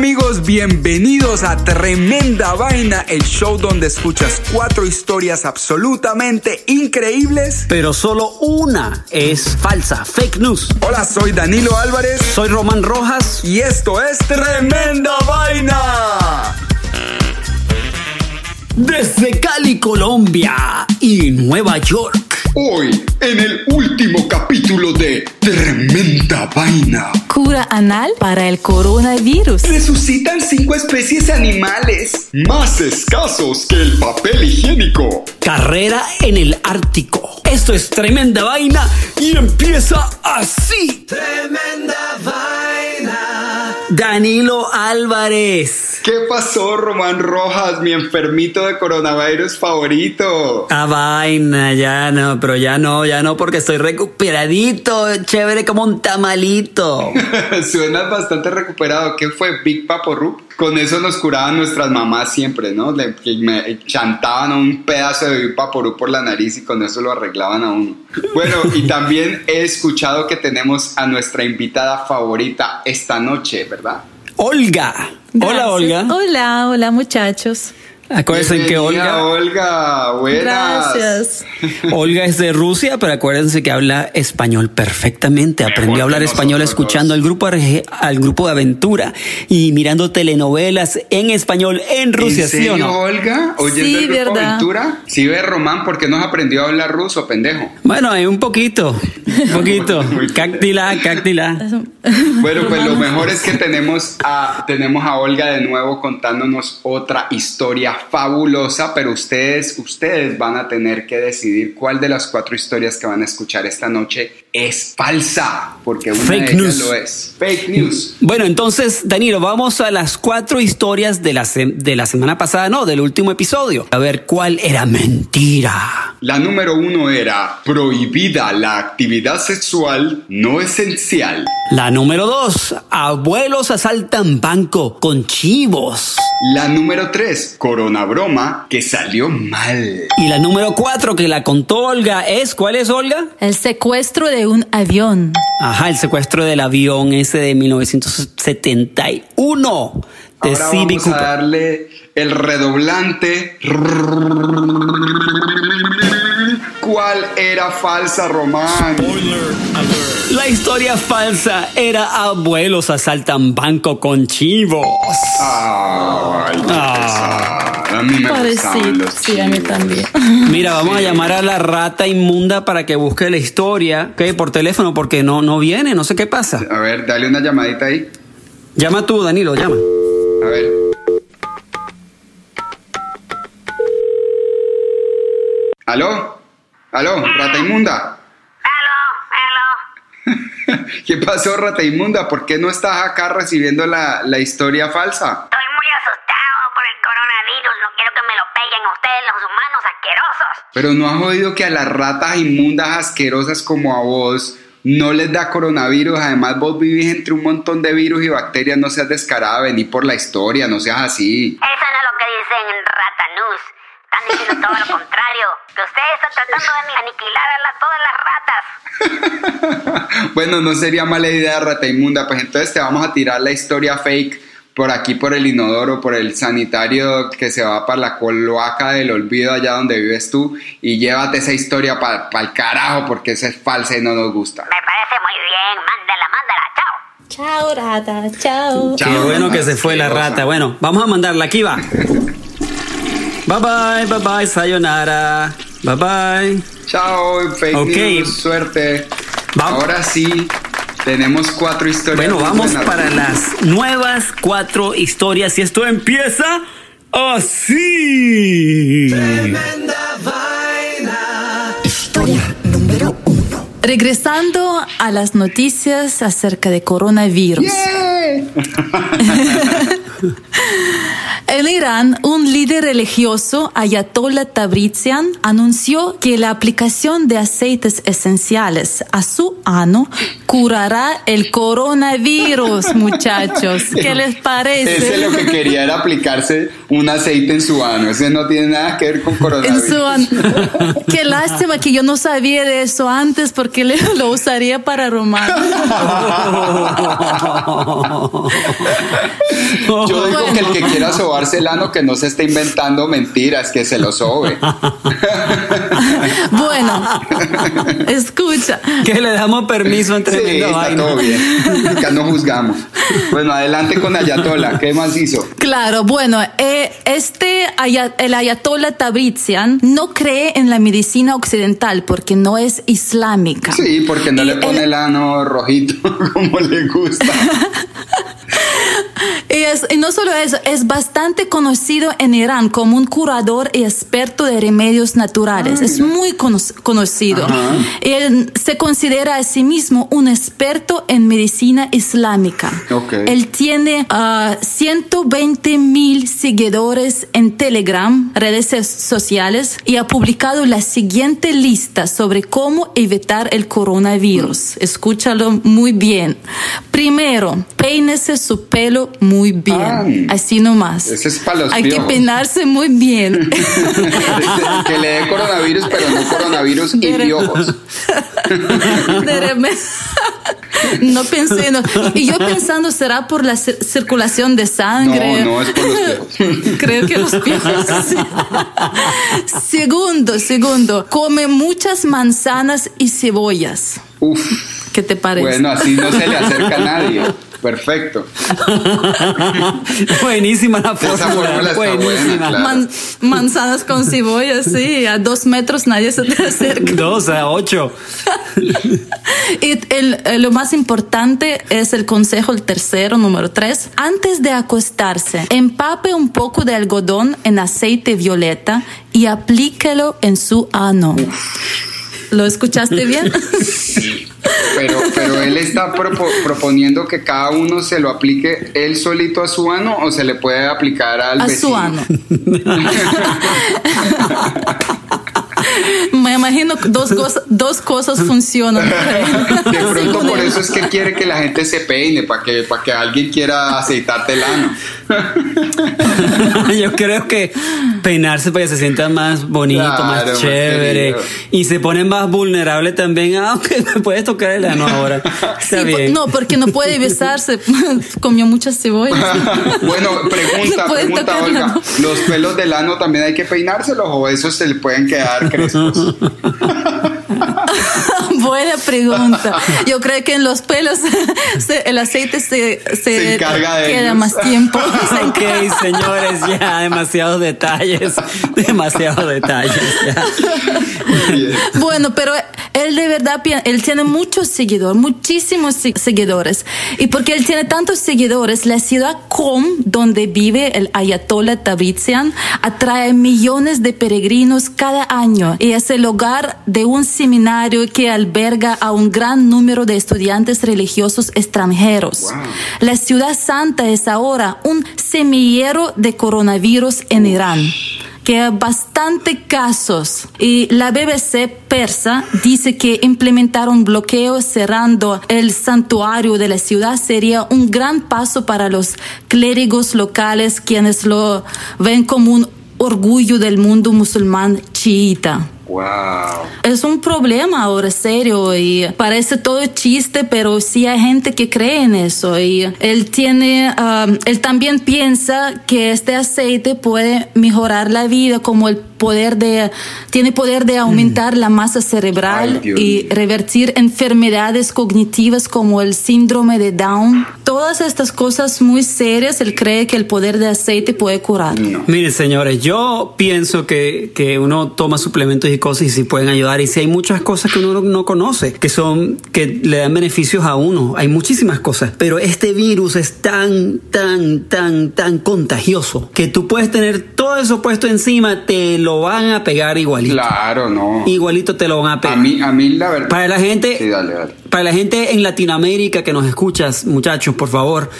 Amigos, bienvenidos a Tremenda Vaina, el show donde escuchas cuatro historias absolutamente increíbles. Pero solo una es falsa, fake news. Hola, soy Danilo Álvarez Soy Román Rojas. y esto es Tremenda Vaina. Desde Cali, Colombia y Nueva York. Hoy, en el último capítulo de Tremenda Vaina. Cura anal para el coronavirus. Resucitan cinco especies animales más escasos que el papel higiénico. Carrera en el Ártico. Esto es tremenda vaina y empieza así. Tremenda vaina. Danilo Álvarez. ¿Qué pasó, Román Rojas, mi enfermito de coronavirus favorito? A vaina, ya no, pero ya no, ya no, porque estoy recuperadito, chévere como un tamalito. Suenas bastante recuperado. ¿Qué fue Big Papo Rup? Con eso nos curaban nuestras mamás siempre, ¿no? Le, que me chantaban un pedazo de Rup por la nariz y con eso lo arreglaban a uno. Bueno, y también he escuchado que tenemos a nuestra invitada favorita esta noche, ¿verdad? Olga. Hola. Olga. Hola, hola muchachos. Acuérdense que Olga, Olga, buenas. Gracias. Olga es de Rusia, pero acuérdense que habla español perfectamente. Aprendió a hablar español escuchando al grupo, al grupo de aventura y mirando telenovelas en español en Rusia, ¿En ¿sí o serio, no? Olga? ¿Oyendo Sí, el grupo verdad. Aventura? Sí, ve, Román, ¿por qué no has aprendido a hablar ruso, pendejo? Bueno, hay un poquito, un poquito. Cactila, cactila. Bueno, pues lo mejor es que tenemos a, tenemos a Olga de nuevo contándonos otra historia fabulosa, pero ustedes, ustedes van a tener que decidir cuál de las cuatro historias que van a escuchar esta noche es falsa, porque una Fake de ellas news. lo es. Fake news. Bueno, entonces, Danilo, vamos a las cuatro historias de la, se- de la semana pasada, no, del último episodio. A ver cuál era mentira. La número uno era prohibida la actividad sexual no esencial. La número dos, abuelos asaltan banco con chivos. La número tres, corona broma que salió mal. Y la número cuatro que la contó Olga es, ¿cuál es Olga? El secuestro de un avión. Ajá, el secuestro del avión ese de 1971 de Ahora Civic vamos a darle el redoblante. ¿Cuál era falsa, Román? La historia falsa era abuelos asaltan banco con chivos. Ay, qué Ah. A mí me gustaban Pobrecito. los Sí, a mí chivos. también. Mira, vamos a llamar a la rata inmunda para que busque la historia, ¿ok? Por teléfono, porque no, no viene, no sé qué pasa. A ver, dale una llamadita ahí. Llama tú, Danilo, llama. A ver. ¿Aló? ¿Aló? ¿Rata inmunda? ¿Qué pasó, rata inmunda? ¿Por qué no estás acá recibiendo la, la historia falsa? Estoy muy asustado por el coronavirus. No quiero que me lo peguen ustedes, los humanos asquerosos. Pero no has oído que a las ratas inmundas asquerosas como a vos no les da coronavirus. Además, vos vivís entre un montón de virus y bacterias. No seas descarada, vení por la historia, no seas así. Eso no dicen ratanús. Están diciendo todo lo contrario. Que ustedes están tratando de aniquilar a la- todas las ratas. bueno, no sería mala idea, rata inmunda. Pues entonces te vamos a tirar la historia fake por aquí, por el inodoro, por el sanitario que se va para la cloaca del olvido allá donde vives tú. Y llévate esa historia para el carajo porque esa es falsa y no nos gusta. Me parece muy bien. Mándala, mándala. Chao. Chao, rata. Chao. Qué Chao, bueno que se fue la rata. Bueno, vamos a mandarla. Aquí va. Bye bye, bye bye, sayonara. Bye bye. Chao, fake Ok. news, suerte. Vamos. Ahora sí, tenemos cuatro historias. Bueno, vamos para las nuevas cuatro historias y esto empieza así. Tremenda vaina. Regresando a las noticias acerca de coronavirus. En Irán, un líder religioso, Ayatollah Tabrizian, anunció que la aplicación de aceites esenciales a su ano curará el coronavirus, muchachos. ¿Qué les parece? Ese lo que quería era aplicarse un aceite en su ano. Ese no tiene nada que ver con En coronavirus. su ano. Qué lástima que yo no sabía de eso antes porque le- lo usaría para Román. Yo digo que el que quiera sobarse el ano que no se esté inventando mentiras, que se lo sobe. Bueno, escucha. Que le damos permiso en Sí, está vaina. todo bien. Acá no juzgamos. Bueno, adelante con Ayatola. ¿Qué más hizo? Claro, bueno, eh, este el ayatollah Tabrizian no cree en la medicina occidental porque no es islámica. Sí, porque no Y le pone él- el ano rojito como le gusta. Y, es- y no solo eso, es bastante conocido en Irán como un curador y experto de remedios naturales. es muy cono- conocido. Ajá. Él se considera a sí mismo un experto en medicina islámica. Él tiene ah, 120 mil seguidores en Telegram, redes so- sociales, y ha publicado la siguiente lista sobre cómo evitar el coronavirus. Escúchalo muy bien. Primero, peínese su pelo muy bien. Ah. Así nomás. Ese es pa' los Hay que peinarse muy bien. que le dé coronavirus, pero no coronavirus y piojos. No pensé, no. Y yo pensando, ¿será por la cir- circulación de sangre? No, no, es por los piojos. Creo que los piojos. sí. Segundo, segundo, come muchas manzanas y cebollas. Uf. ¿Qué te parece? Bueno, así no se le acerca a nadie. Perfecto. Buenísima la Esa fórmula. fórmula está buena, Buenísima. claro. Man- manzanas con cebollas, sí, a dos metros nadie se te acerca. Dos a ocho. Y el- eh, lo más importante es el consejo, el tercero, número tres. Antes de acostarse, empape un poco de algodón en aceite violeta y aplíquelo en su ano. ¿Lo escuchaste bien? Pero, pero él está propo- proponiendo que cada uno se lo aplique él solito a su ano o se le puede aplicar al a vecino. su ano. Me imagino que dos, cosas- dos cosas funcionan. De Sí, pronto por eso es que quiere que la gente se peine, para que, para que alguien quiera aceitarte el ano. Yo creo que peinarse para que se sienta más bonito, Claro, más chévere. y se ponen más vulnerables también. Ah, ok, me puedes tocar el ano ahora. Está Sí, por- bien. no, porque no puede besarse. Comió muchas cebollas. bueno, pregunta, No pregunta, Olga. ¿Los pelos del ano también hay que peinárselos o esos se le pueden quedar crespos? Buena pregunta. Yo creo que en los pelos se- el aceite se, se, Se encarga de queda ellos. más tiempo. Ok, señores, ya demasiados detalles, demasiados detalles. ya. Bueno, pero él de verdad, él tiene muchos seguidores, muchísimos se- seguidores. Y porque él tiene tantos seguidores, la ciudad Qom, donde vive el Ayatollah Tabrizian, atrae millones de peregrinos cada año y es el hogar de un seminario que alberga a un gran número de estudiantes religiosos extranjeros. Wow. La ciudad santa es ahora un semillero de coronavirus en Irán. ¿Qué que hay bastante casos y la BBC persa dice que implementar un bloqueo cerrando el santuario de la ciudad sería un gran paso para los clérigos locales quienes lo ven como un orgullo del mundo musulmán chiita. Wow. Es un problema ahora serio y parece todo chiste, pero sí hay gente que cree en eso y él tiene, um, él también piensa que este aceite puede mejorar la vida como el poder de, tiene poder de aumentar la masa cerebral Ay, y revertir enfermedades cognitivas como el síndrome de Down. Todas estas cosas muy serias, él cree que el poder de aceite puede curar. Miren, señores, yo pienso que, que uno toma suplementos y cosas y si pueden ayudar. Y si hay muchas cosas que uno no, no conoce, que son, que le dan beneficios a uno. Hay muchísimas cosas. Pero este virus es tan, tan, tan, tan contagioso que tú puedes tener todo eso puesto encima, te lo van a pegar igualito. Claro, no. Igualito te lo van a pegar. A mí, a mí la verdad. Para la gente, Sí, dale, dale. para la gente en Latinoamérica que nos escuchas, muchachos, por favor,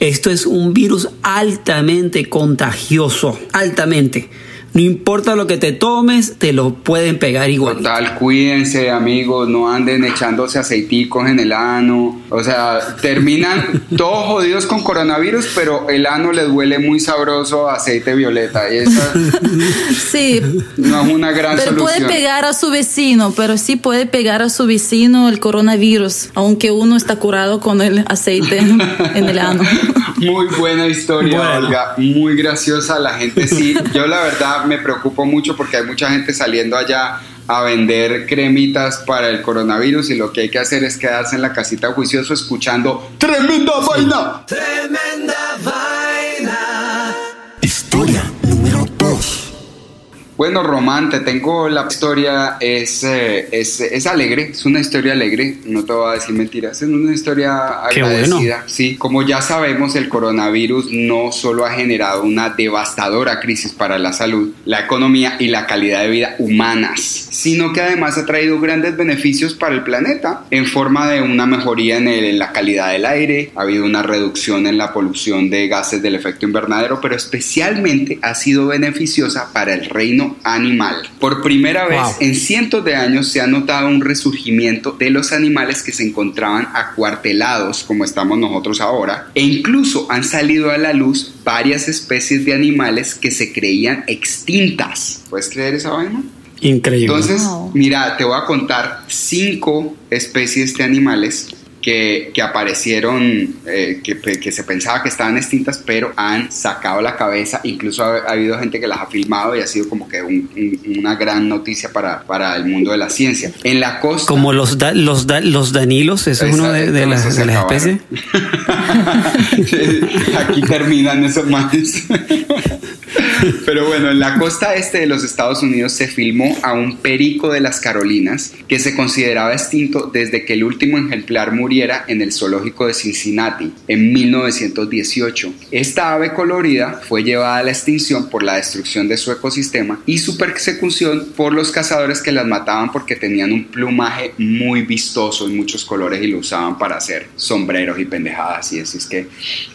esto es un virus altamente contagioso, altamente. No importa lo que te tomes, te lo pueden pegar igual. Total, cuídense, amigos, no anden echándose aceiticos en el ano. O sea, terminan todos jodidos con coronavirus, pero el ano les huele muy sabroso a aceite violeta. Y esa Sí, no es una gran pero puede pegar a su vecino, pero sí puede pegar a su vecino el coronavirus, aunque uno está curado con el aceite en el ano. Muy buena historia, Bueno. Olga. Muy graciosa. La gente sí. Yo la verdad me preocupo mucho porque hay mucha gente saliendo allá a vender cremitas para el coronavirus y lo que hay que hacer es quedarse en la casita juicioso escuchando tremenda vaina. Tremenda Bueno, Román, te tengo la historia, es, eh, es, es alegre, es una historia alegre, no te voy a decir mentiras, es una historia Qué agradecida. bueno. Sí, como ya sabemos, el coronavirus no solo ha generado una devastadora crisis para la salud, la economía y la calidad de vida humanas, sino que además ha traído grandes beneficios para el planeta en forma de una mejoría en, el- en la calidad del aire, ha habido una reducción en la polución de gases del efecto invernadero, pero especialmente ha sido beneficiosa para el reino animal. Por primera vez Wow. en cientos de años se ha notado un resurgimiento de los animales que se encontraban acuartelados como estamos nosotros ahora e incluso han salido a la luz varias especies de animales que se creían extintas. ¿Puedes creer esa vaina? Increíble. Entonces, Wow. mira, te voy a contar cinco especies de animales que, que aparecieron, eh, que, que se pensaba que estaban extintas, pero han sacado la cabeza. Incluso ha, ha habido gente que las ha filmado y ha sido como que un- un- una gran noticia para, para el mundo de la ciencia. En la costa... Como los, da- los, da- los danilos, eso es uno de, de las, de especies. Aquí terminan esos manes. Pero bueno, en la costa este de los Estados Unidos se filmó a un perico de las Carolinas que se consideraba extinto desde que el último ejemplar muriera en el zoológico de Cincinnati en 1918. Esta ave colorida fue llevada a la extinción por la destrucción de su ecosistema y su persecución por los cazadores que las mataban porque tenían un plumaje muy vistoso y muchos colores y lo usaban para hacer sombreros y pendejadas y así es que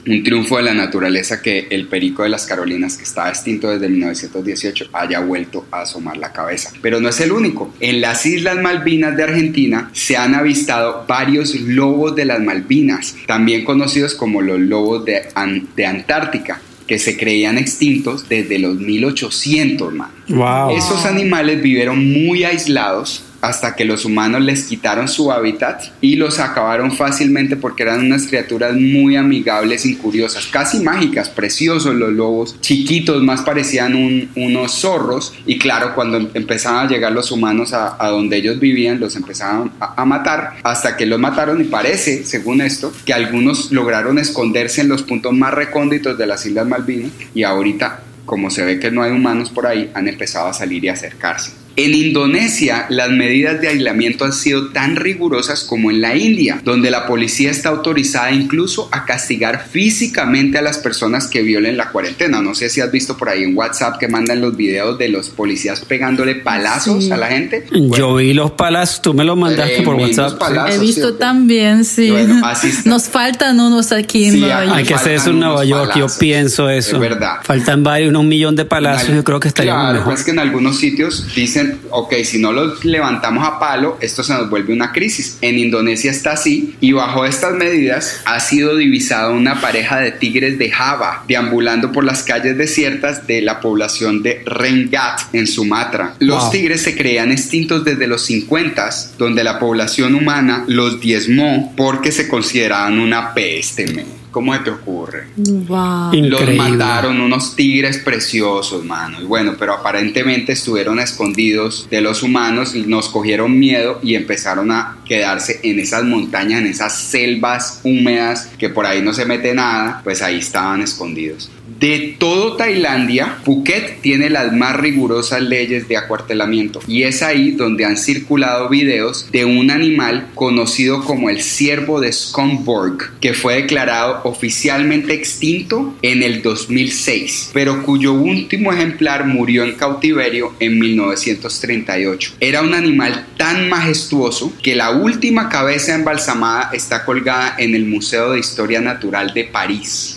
un triunfo de la naturaleza que el perico de las Carolinas que estaba extinto desde 1918 haya vuelto a asomar la cabeza. Pero no es el único. En las Islas Malvinas de Argentina se han avistado varios lobos de las Malvinas, también conocidos como los lobos de, An- de Antártica que se creían extintos desde los 1800, man. Wow. Esos animales vivieron muy aislados hasta que los humanos les quitaron su hábitat y los acabaron fácilmente porque eran unas criaturas muy amigables y curiosas, casi mágicas, preciosos los lobos, chiquitos, más parecían un- unos zorros. Y claro, cuando em- empezaban a llegar los humanos a, a donde ellos vivían, los empezaban a, a matar hasta que los mataron. Y parece, según esto, que algunos lograron esconderse en los puntos más recónditos de las Islas Malvinas. Y ahorita como se ve que no hay humanos por ahí, han empezado a salir y acercarse. En Indonesia, las medidas de aislamiento han sido tan rigurosas como en la India, donde la policía está autorizada incluso a castigar físicamente a las personas que violen la cuarentena. No sé si has visto por ahí en WhatsApp que mandan los videos de los policías pegándole palazos Sí. a la gente. Yo vi los palazos, tú me los mandaste por WhatsApp. palazos, He ¿sí visto también, sí. Bueno, así está. Nos faltan unos aquí en Sí, Nueva hay York. Hay que hacer eso en faltan Nueva York, yo pienso eso. Es verdad. Faltan varios, un millón de palazos, yo creo que estaría Claro, mejor. pues que en algunos sitios dicen, ok, si no los levantamos a palo, esto se nos vuelve una crisis. En Indonesia está así y bajo estas medidas ha sido divisada una pareja de tigres de Java deambulando por las calles desiertas de la población de Rengat en Sumatra. Los Wow. tigres se creían extintos desde los 50, donde la población humana los diezmó porque se consideraban una peste. men. ¿Cómo te ocurre? Wow. Los mataron unos tigres preciosos, mano. Y bueno, pero aparentemente estuvieron escondidos de los humanos, y nos cogieron miedo y empezaron a quedarse en esas montañas, en esas selvas húmedas que por ahí no se mete nada, pues ahí estaban escondidos. De todo Tailandia, Phuket tiene las más rigurosas leyes de acuartelamiento y es ahí donde han circulado videos de un animal conocido como el ciervo de Skomborg, que fue declarado oficialmente extinto en el 2006, pero cuyo último ejemplar murió en cautiverio en 1938. Era un animal tan majestuoso que la última cabeza embalsamada está colgada en el Museo de Historia Natural de París.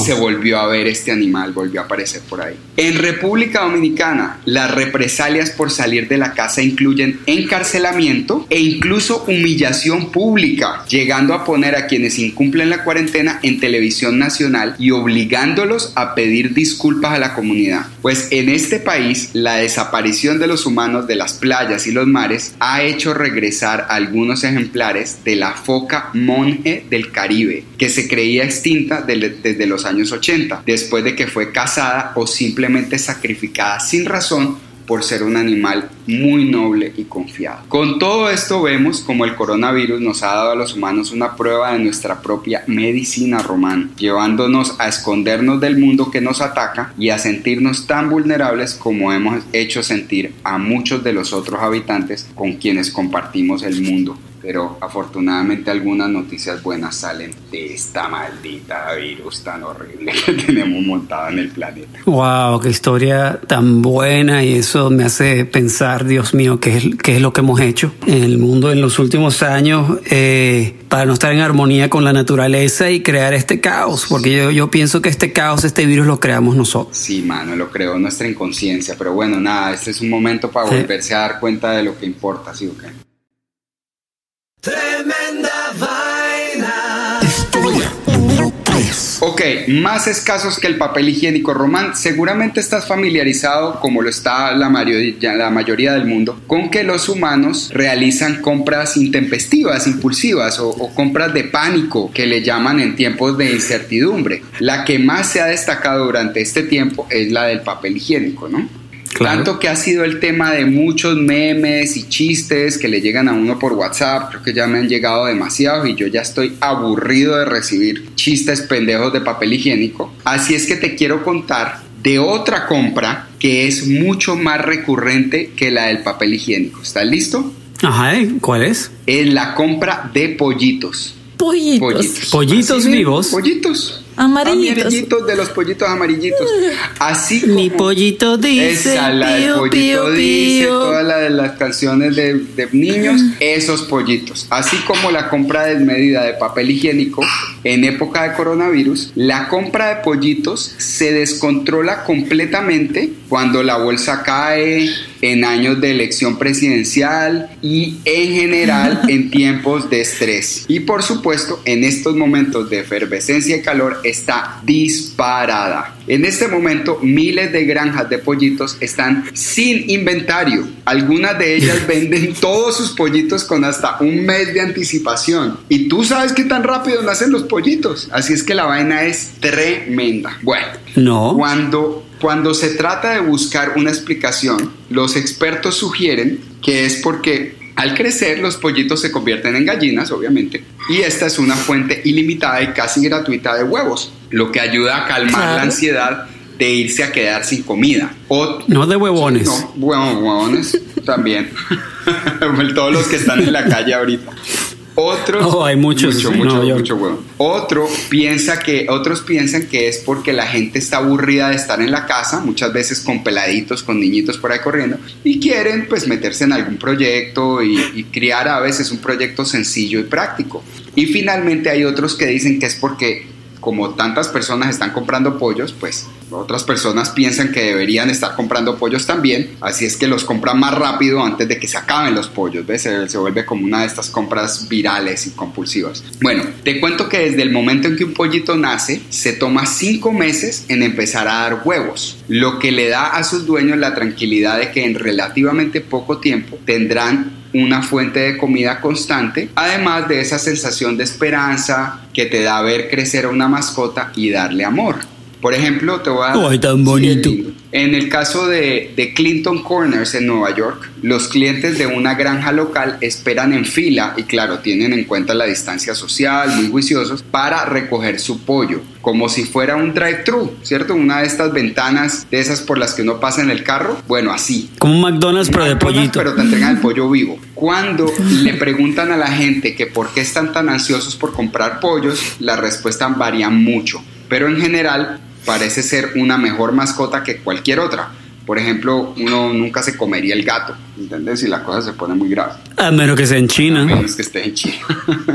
Y se volvió a ver este animal, volvió a aparecer por ahí. En República Dominicana, las represalias por salir de la casa incluyen encarcelamiento e incluso humillación pública, llegando a poner a quienes incumplen la cuarentena en televisión nacional y obligándolos a pedir disculpas a la comunidad. Pues en este país, la desaparición de los humanos de las playas y los mares ha hecho regresar algunos ejemplares de la foca monje del Caribe, que se creía extinta del- desde los años 80, después de que fue cazada o simplemente sacrificada sin razón por ser un animal muy noble y confiado. Con todo esto vemos como el coronavirus nos ha dado a los humanos una prueba de nuestra propia medicina romana, llevándonos a escondernos del mundo que nos ataca y a sentirnos tan vulnerables como hemos hecho sentir a muchos de los otros habitantes con quienes compartimos el mundo. Pero afortunadamente algunas noticias buenas salen de esta maldita virus tan horrible que tenemos montada en el planeta. Wow, qué historia tan buena y eso me hace pensar, Dios mío, qué es, qué es lo que hemos hecho en el mundo en los últimos años eh, para no estar en armonía con la naturaleza y crear este caos, porque yo, yo pienso que este caos, este virus lo creamos nosotros. Sí, mano, lo creó nuestra inconsciencia, pero bueno, nada, este es un momento para Sí. volverse a dar cuenta de lo que importa, ¿sí o qué? Tremenda vaina. Historia número 3. Ok, más escasos que el papel higiénico román. Seguramente estás familiarizado, como lo está la mayoría, la mayoría del mundo, con que los humanos realizan compras intempestivas, impulsivas o, o compras de pánico que le llaman en tiempos de incertidumbre. La que más se ha destacado durante este tiempo es la del papel higiénico, ¿no? Claro. Tanto que ha sido el tema de muchos memes y chistes que le llegan a uno por WhatsApp. Creo que ya me han llegado demasiados y yo ya estoy aburrido de recibir chistes pendejos de papel higiénico. Así es que te quiero contar de otra compra que es mucho más recurrente que la del papel higiénico. ¿Estás listo? Ajá, ¿eh? ¿cuál es? Es la compra de pollitos. Pollitos. Pollitos. Pollitos vivos. Pollitos. Amarillitos. Amarillitos de los pollitos amarillitos. Así como... Mi pollito dice. Esa, la del pío, pollito pío, dice, pío. toda la de las canciones de, de niños, esos pollitos. Así como la compra desmedida de papel higiénico en época de coronavirus, la compra de pollitos se descontrola completamente cuando la bolsa cae en años de elección presidencial y en general en tiempos de estrés. Y por supuesto, en estos momentos de efervescencia y calor está disparada. En este momento, miles de granjas de pollitos están sin inventario. Algunas de ellas venden todos sus pollitos con hasta un mes de anticipación. Y tú sabes qué tan rápido nacen los pollitos. Así es que la vaina es tremenda. Bueno, No. cuando, cuando se trata de buscar una explicación, los expertos sugieren que es porque al crecer los pollitos se convierten en gallinas, obviamente, y esta es una fuente ilimitada y casi gratuita de huevos, lo que ayuda a calmar Claro. la ansiedad de irse a quedar sin comida. O, no de huevones. No, huevones también. Todos los que están en la calle ahorita. Otros, oh, hay muchos, mucho, mucho, mucho huevo. Otro piensa que, otros piensan que es porque la gente está aburrida de estar en la casa, muchas veces con peladitos, con niñitos por ahí corriendo, y quieren pues meterse en algún proyecto y, y criar aves es un proyecto sencillo y práctico. Y finalmente hay otros que dicen que es porque como tantas personas están comprando pollos, pues otras personas piensan que deberían estar comprando pollos también, así es que los compran más rápido antes de que se acaben los pollos, ¿ves? Se, se, vuelve como una de estas compras virales y compulsivas. Bueno, te cuento que desde el momento en que un pollito nace, se toma cinco meses en empezar a dar huevos, lo que le da a sus dueños la tranquilidad de que en relativamente poco tiempo tendrán una fuente de comida constante, además de esa sensación de esperanza que te da ver crecer a una mascota y darle amor. Por ejemplo, te voy a... ¡Ay, tan bonito! En el caso de, de, Clinton Corners en Nueva York, los clientes de una granja local esperan en fila y claro, tienen en cuenta la distancia social, muy juiciosos, para recoger su pollo, como si fuera un drive-thru, ¿cierto? Una de estas ventanas de esas por las que uno pasa en el carro, bueno, así. Como un McDonald's, pero de pollito. Pero te entregan el pollo vivo. Cuando le preguntan a la gente que por qué están tan ansiosos por comprar pollos, la respuesta varía mucho, pero en general parece ser una mejor mascota que cualquier otra. Por ejemplo, uno nunca se comería el gato, ¿entendés? Si la cosa se pone muy grave. A menos que sea en China. A menos que esté en China.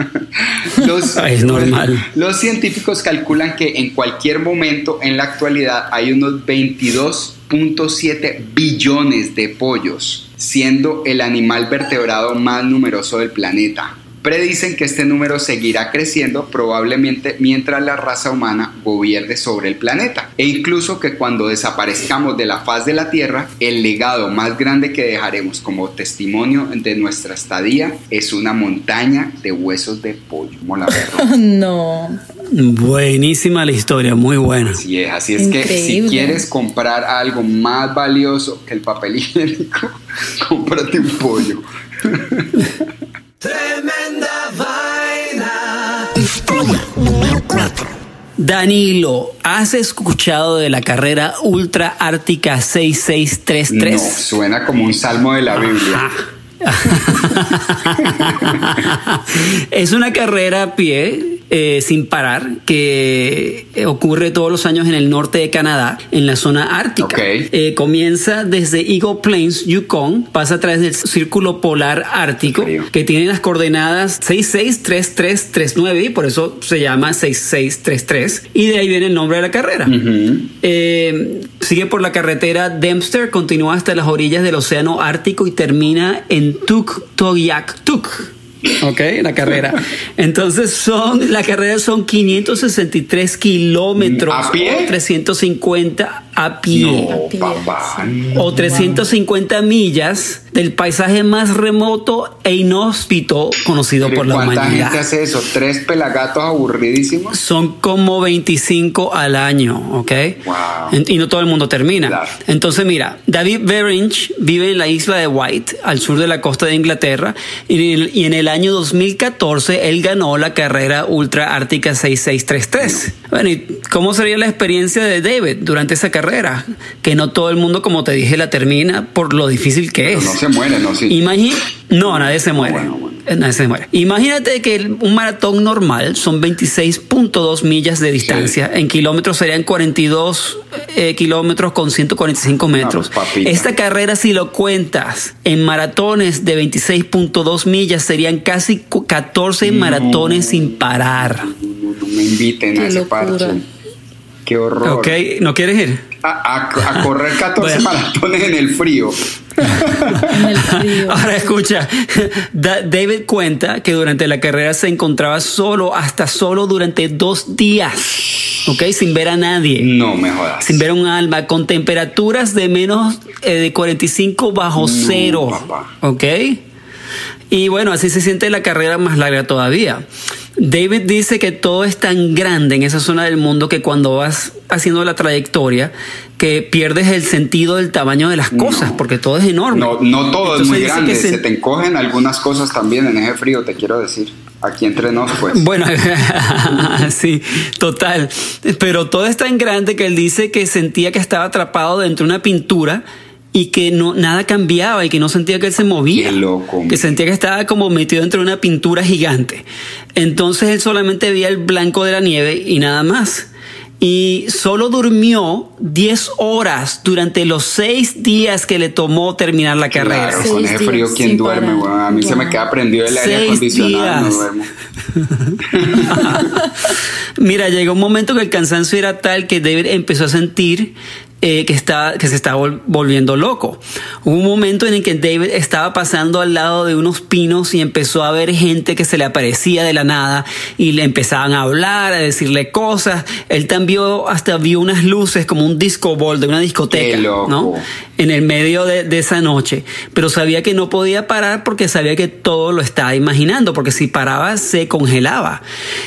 los, es normal. Los científicos calculan que en cualquier momento en la actualidad hay unos 22.7 billones de pollos, siendo el animal vertebrado más numeroso del planeta predicen que este número seguirá creciendo probablemente mientras la raza humana gobierne sobre el planeta e incluso que cuando desaparezcamos de la faz de la Tierra, el legado más grande que dejaremos como testimonio de nuestra estadía es una montaña de huesos de pollo. Como la no. Buenísima la historia, muy buena. Así es, así es que si quieres comprar algo más valioso que el papel higiénico, cómprate un pollo. Tremenda vaina. Historia número 4. Danilo, ¿has escuchado de la carrera Ultra Ártica 6633? No, suena como un salmo de la Biblia. es una carrera a pie eh, sin parar que ocurre todos los años en el norte de Canadá, en la zona ártica. Okay. Eh, comienza desde Eagle Plains, Yukon, pasa a través del Círculo Polar Ártico, que tiene las coordenadas 663339 y por eso se llama 6633 y de ahí viene el nombre de la carrera. Uh -huh. eh, sigue por la carretera Dempster, continúa hasta las orillas del Océano Ártico y termina en Tuktoyaktuk. Ok, la carrera. Entonces son, la carrera son 563 kilómetros. ¿A pie? 350 a pie. No, papá. O 350 millas del paisaje más remoto e inhóspito conocido por la ¿Cuánta humanidad. gente hace eso? ¿Tres pelagatos aburridísimos? Son como 25 al año, ¿ok? Wow. Y no todo el mundo termina. Claro. Entonces, mira, David Berinch vive en la isla de White, al sur de la costa de Inglaterra, y en el, y en el año 2014 él ganó la carrera Ultra Ártica 6633. Bueno, ¿y cómo sería la experiencia de David durante esa carrera? Que no todo el mundo, como te dije, la termina por lo difícil que Pero es. no se muere, ¿no? Sí. Imagina, no, nadie se muere. Bueno, bueno. Eh, Nadie se muere. Imagínate que el- un maratón normal son 26.2 millas de distancia. En kilómetros serían 42 eh, kilómetros con 145 metros. pues, papita. Esta carrera, si lo cuentas en maratones de 26.2 millas, serían casi cu- 14 maratones sin parar. No, no me inviten a Qué ese locura. parche. Qué horror. ¿Ok? ¿No quieres ir? A, a- a correr 14 Bueno. maratones en el frío. En el frío. Ahora escucha, Da- David cuenta que durante la carrera se encontraba solo, hasta solo durante dos días, ¿ok? Sin ver a nadie. No me jodas. sin ver un alma, con temperaturas de menos eh, de 45 bajo No, cero. papá. ¿Ok? Y bueno, así se siente la carrera más larga todavía. David dice que todo es tan grande en esa zona del mundo que cuando vas haciendo la trayectoria, que pierdes el sentido del tamaño de las cosas, porque todo es enorme. No, no todo es muy grande. Se te encogen algunas cosas también en ese frío, te quiero decir. Aquí entre nos, pues. Bueno, sí, total. Pero todo es tan grande que él dice que sentía que estaba atrapado dentro de una pintura y que no nada cambiaba y que no sentía que él se movía. Qué loco. Que sentía que estaba como metido dentro de una pintura gigante. Entonces él solamente veía el blanco de la nieve y nada más. Y solo durmió 10 horas durante los 6 días que le tomó terminar la carrera. Claro, con ese frío, ¿quién duerme, parar. A mí se me queda prendido el aire acondicionado, no duermo. Mira, llegó un momento que el cansancio era tal que David empezó a sentir eh, que, estaba, que se estaba vol- volviendo loco. Hubo un momento en el que David estaba pasando al lado de unos pinos y empezó a ver gente que se le aparecía de la nada y le empezaban a hablar, a decirle cosas. Él también hasta vio unas luces como un disco ball de una discoteca. ¿no? En el medio de, de esa noche. Pero sabía que no podía parar porque sabía que todo lo estaba imaginando, porque si paraba se congelaba.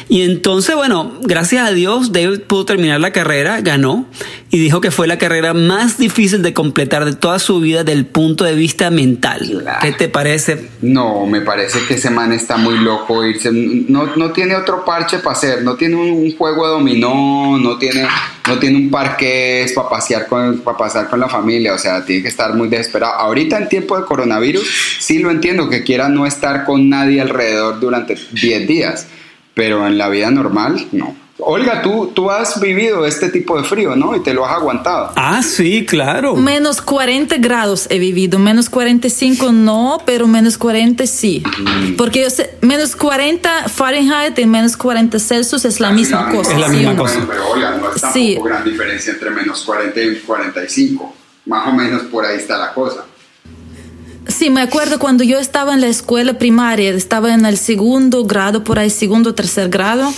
Y entonces, bueno, gracias a Dios, David pudo terminar la carrera, ganó y dijo que fue la carrera más difícil de completar de toda su vida del punto de vista mental. ¿Qué te parece? No, me parece que ese man está muy loco irse. No, no tiene otro parche para hacer, no tiene un, un juego de dominó, no tiene, no tiene un parque para pasear con, para pasar con la familia. O sea, tiene que estar muy desesperado. Ahorita en tiempo de coronavirus, sí lo entiendo que quiera no estar con nadie alrededor durante 10 días, pero en la vida normal, no. Olga, tú, tú has vivido este tipo de frío, ¿no? Y te lo has aguantado. Ah, sí, claro. Menos 40 grados he vivido, menos 45 no, pero menos 40 sí. Porque yo sé, menos 40 Fahrenheit y menos 40 Celsius es la misma cosa. Es la ¿sí misma no? cosa. pero Olga, no es tampoco Sí. gran diferencia entre menos 40 y 45. Más o menos por ahí está la cosa. Sí, me acuerdo cuando yo estaba en la escuela primaria, estaba en el segundo grado, por ahí segundo tercer grado.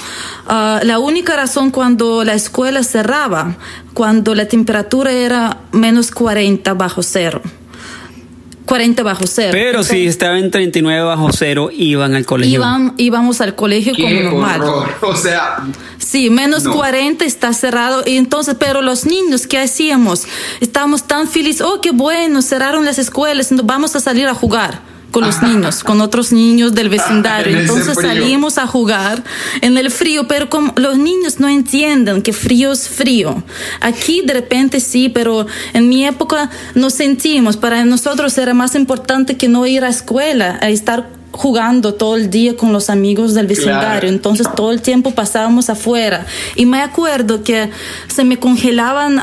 ah, la única razón cuando la escuela cerraba, cuando la temperatura era menos 40 bajo cero. 40 bajo cero. Pero si estaba en 39 bajo cero, iban al colegio. Iban, íbamos al colegio como normal. horror. O sea, Sí, menos No. 40 está cerrado. Y entonces, pero los niños, ¿qué hacíamos? Estábamos tan felices. Oh, qué bueno, cerraron las escuelas. no- Vamos a salir a jugar con los niños, con otros niños del vecindario. Entonces salimos a jugar en el frío, pero como los niños no entienden que frío es frío. Aquí de repente sí, pero en mi época no sentimos. Para nosotros era más importante que no ir a escuela, a estar jugando todo el día con los amigos del vecindario. Claro. Entonces todo el tiempo pasábamos afuera. Y me acuerdo que se me congelaban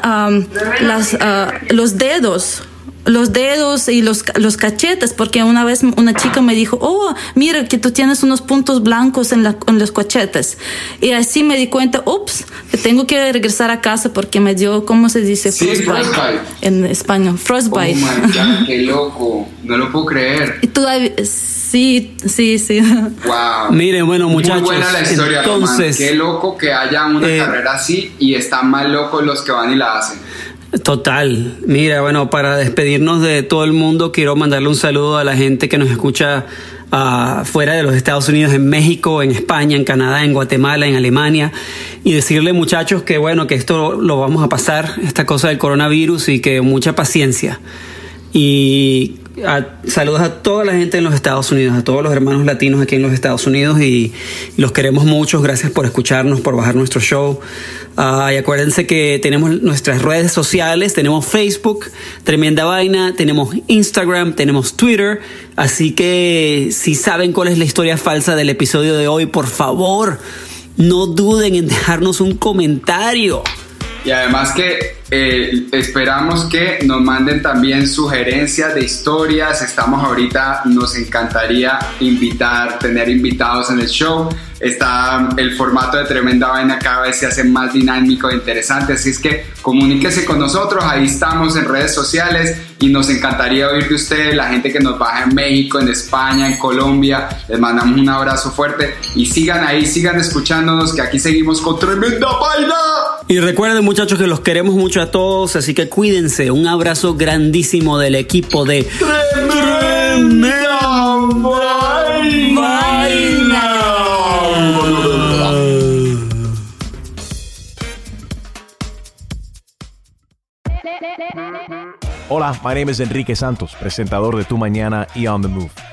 las, ah, los dedos. Los dedos y los, los cachetes, porque una vez una chica me dijo, oh, mira que tú tienes unos puntos blancos en, la- en los cachetes. Y así me di cuenta, ups, que tengo que regresar a casa porque me dio, ¿cómo se dice? Sí, frostbite. En español, oh frostbite. my God, qué loco. No lo puedo creer. y todavía, sí, sí, sí. Wow. Miren, bueno, muchachos, Muy buena la historia, entonces-. Qué loco que haya una Eh, carrera así y están más locos los que van y la hacen. Total. Mira, bueno, para despedirnos de todo el mundo, quiero mandarle un saludo a la gente que nos escucha ah, fuera de los Estados Unidos, en México, en España, en Canadá, en Guatemala, en Alemania, y decirle, muchachos, que bueno, que esto lo vamos a pasar, esta cosa del coronavirus, y que mucha paciencia. Y saludos a toda la gente en los Estados Unidos, a todos los hermanos latinos aquí en los Estados Unidos y los queremos mucho. Gracias por escucharnos, por bajar nuestro show. Ah, y acuérdense que tenemos nuestras redes sociales, tenemos Facebook, Tremenda Vaina, tenemos Instagram, tenemos Twitter. Así que si saben cuál es la historia falsa del episodio de hoy, por favor, no duden en dejarnos un comentario. Y además que eh, esperamos que nos manden también sugerencias de historias. Estamos ahorita, nos encantaría invitar, tener invitados en el show. Está el formato de Tremenda Vaina cada vez se hace más dinámico e interesante. Así es que comuníquese con nosotros. Ahí estamos en redes sociales y nos encantaría oír de ustedes, la gente que nos baja en México, en España, en Colombia. Les mandamos un abrazo fuerte y sigan ahí, sigan escuchándonos que aquí seguimos con Tremenda Vaina. Y recuerden muchachos que los queremos mucho a todos, así que cuídense. Un abrazo grandísimo del equipo de Hola, my name is Enrique Santos, presentador de Tu Mañana y On the Move.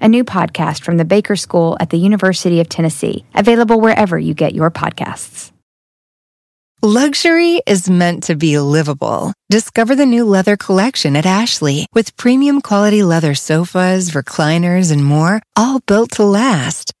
a new podcast from the Baker School at the University of Tennessee, available wherever you get your podcasts. Luxury is meant to be livable. Discover the new leather collection at Ashley with premium quality leather sofas, recliners, and more, all built to last.